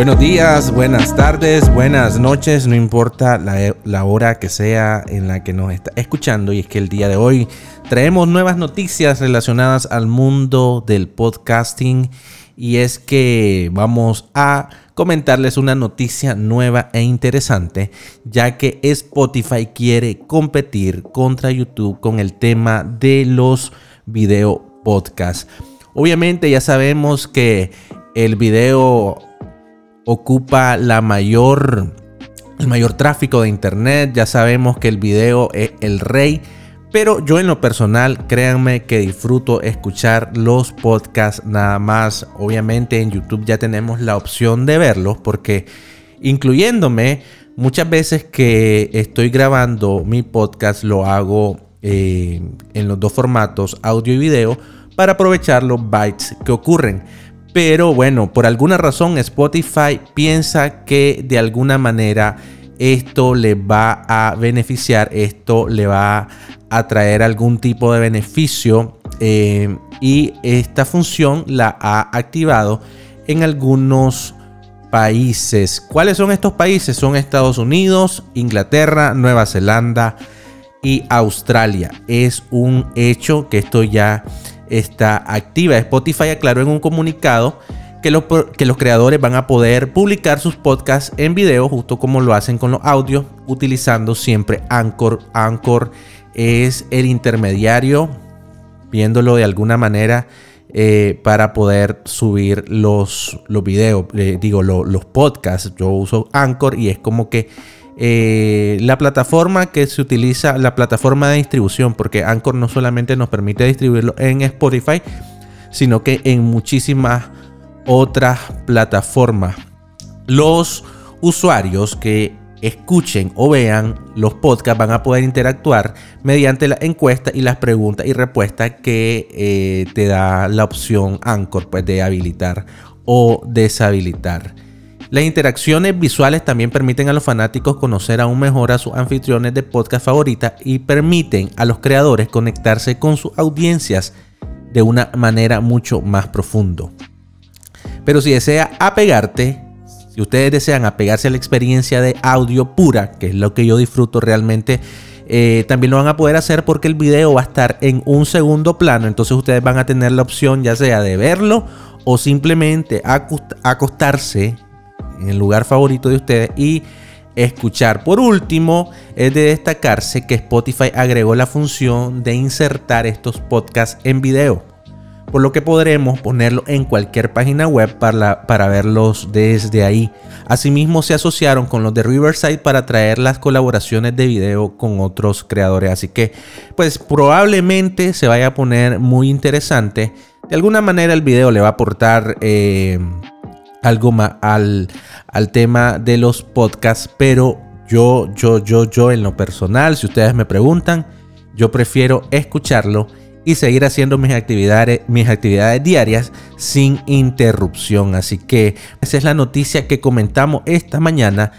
Buenos días, buenas tardes, buenas noches, no importa la, hora que sea en la que nos está escuchando. Y es que el día de hoy traemos nuevas noticias relacionadas al mundo del podcasting. Y es que vamos a comentarles una noticia nueva e interesante, ya que Spotify quiere competir contra YouTube con el tema de los video podcasts. Obviamente ya sabemos que el video ocupa la mayor, el mayor tráfico de internet. Ya sabemos que el video es el rey. Pero yo en lo personal, créanme que disfruto escuchar los podcasts nada más. Obviamente en YouTube ya tenemos la opción de verlos porque incluyéndome, muchas veces que estoy grabando mi podcast lo hago eh, en los dos formatos, audio y video, para aprovechar los bytes que ocurren. Pero bueno, por alguna razón Spotify piensa que de alguna manera esto le va a beneficiar, esto le va a traer algún tipo de beneficio eh, y esta función la ha activado en algunos países. ¿Cuáles son estos países? Son Estados Unidos, Inglaterra, Nueva Zelanda y Australia. Es un hecho que esto ya está activa. Spotify aclaró en un comunicado que los, creadores van a poder publicar sus podcasts en video, justo como lo hacen con los audios, utilizando siempre Anchor. Anchor es el intermediario, viéndolo de alguna manera, eh, para poder subir los, los videos, eh, digo, los podcasts. Yo uso Anchor y es como que eh, la plataforma que se utiliza, la plataforma de distribución, porque Anchor no solamente nos permite distribuirlo en Spotify, sino que en muchísimas otras plataformas. Los usuarios que escuchen o vean los podcasts van a poder interactuar mediante la encuesta y las preguntas y respuestas que eh, te da la opción Anchor pues, de habilitar o deshabilitar. Las interacciones visuales también permiten a los fanáticos conocer aún mejor a sus anfitriones de podcast favoritas y permiten a los creadores conectarse con sus audiencias de una manera mucho más profundo. Pero si desea apegarte, si ustedes desean apegarse a la experiencia de audio pura, que es lo que yo disfruto realmente, eh, también lo van a poder hacer porque el video va a estar en un segundo plano. Entonces ustedes van a tener la opción ya sea de verlo o simplemente acostarse en el lugar favorito de ustedes y escuchar. Por último, es de destacarse que Spotify agregó la función de insertar estos podcasts en video, por lo que podremos ponerlo en cualquier página web para, para verlos desde ahí. Asimismo, se asociaron con los de Riverside para traer las colaboraciones de video con otros creadores. Así que, pues probablemente se vaya a poner muy interesante. De alguna manera el video le va a aportar... Eh, algo más al, al tema de los podcasts, pero yo, yo, yo, yo en lo personal, si ustedes me preguntan, yo prefiero escucharlo y seguir haciendo mis actividades, mis actividades diarias sin interrupción. Así que esa es la noticia que comentamos esta mañana.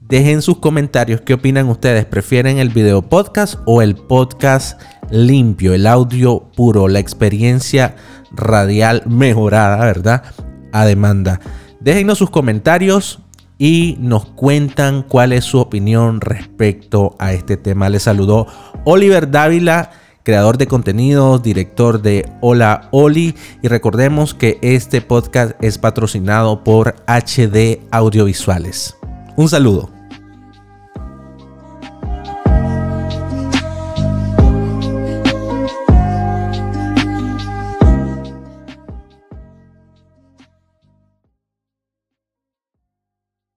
Dejen sus comentarios qué opinan ustedes. ¿Prefieren el video podcast o el podcast limpio, el audio puro, la experiencia radial mejorada, verdad? A demanda. Déjenos sus comentarios y nos cuentan cuál es su opinión respecto a este tema. Les saludó Oliver Dávila, creador de contenidos, director de Hola Oli. Y recordemos que este podcast es patrocinado por HD Audiovisuales. Un saludo.